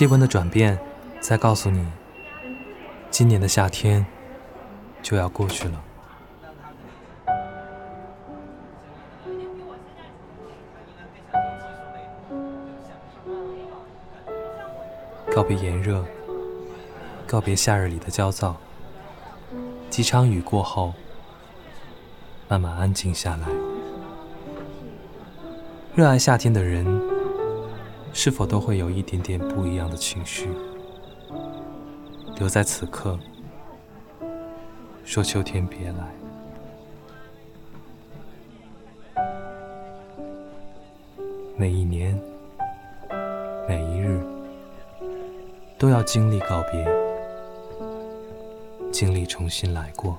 气温的转变，在告诉你，今年的夏天就要过去了。告别炎热，告别夏日里的焦躁。几场雨过后，慢慢安静下来。热爱夏天的人，是否都会有一点点不一样的情绪？留在此刻，说秋天别来。每一年，每一日。都要经历告别，经历重新来过。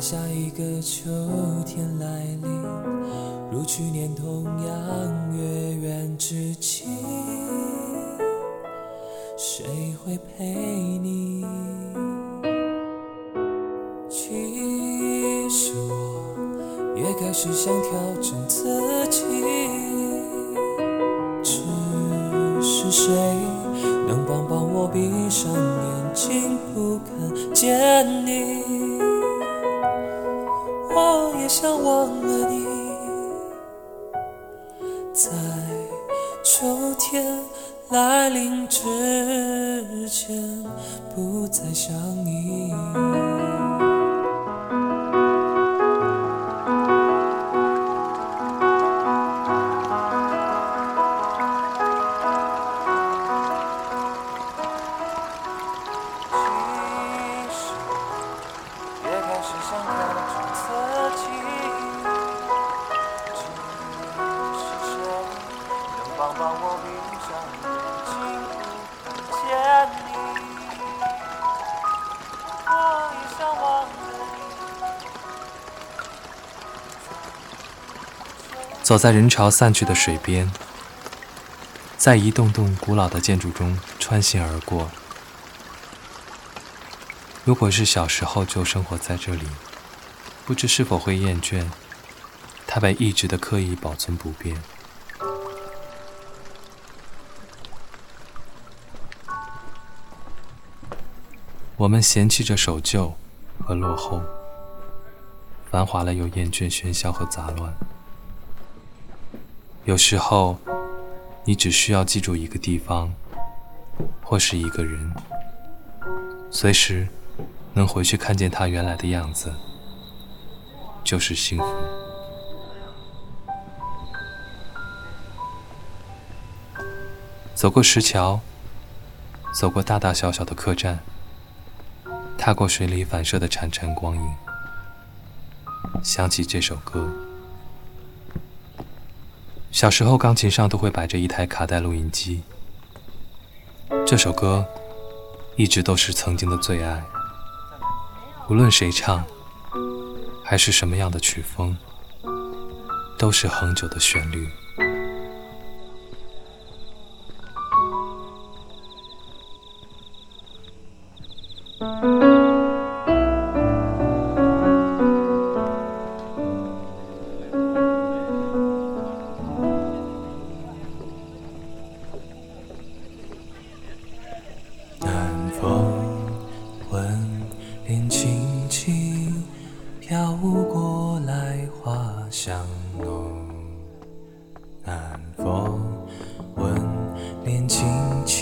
下一个秋天来临，如去年同样月圆之际，谁会陪你？其实我也开始想调整自己，只是谁能帮帮我，闭上眼睛不看见你？想忘了你，在秋天来临之前，不再想你。走在人潮散去的水边，在一栋栋古老的建筑中穿行而过。如果是小时候就生活在这里，不知是否会厌倦它被一直的刻意保存不变。我们嫌弃着守旧和落后，繁华了又厌倦喧嚣和杂乱。有时候，你只需要记住一个地方，或是一个人，随时能回去看见他原来的样子，就是幸福。走过石桥，走过大大小小的客栈，踏过水里反射的潺潺光影，想起这首歌。小时候，钢琴上都会摆着一台卡带录音机。这首歌一直都是曾经的最爱，无论谁唱，还是什么样的曲风，都是恒久的旋律。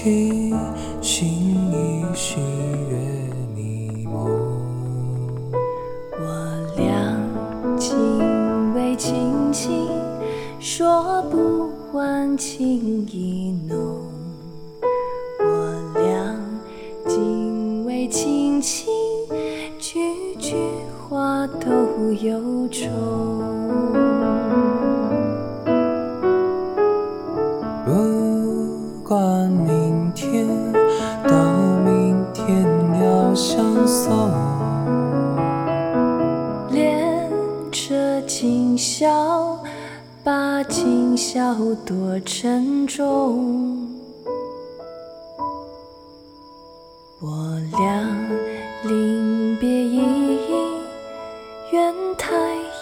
去，心已许月迷蒙。我俩紧偎亲亲，说不完情意浓。我俩紧偎亲亲，句句话都由衷。笑，把今宵多珍重。我俩临别依依，愿太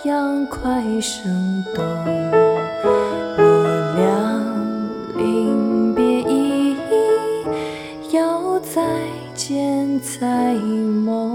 阳快升东。我俩临别依依，要再见在梦。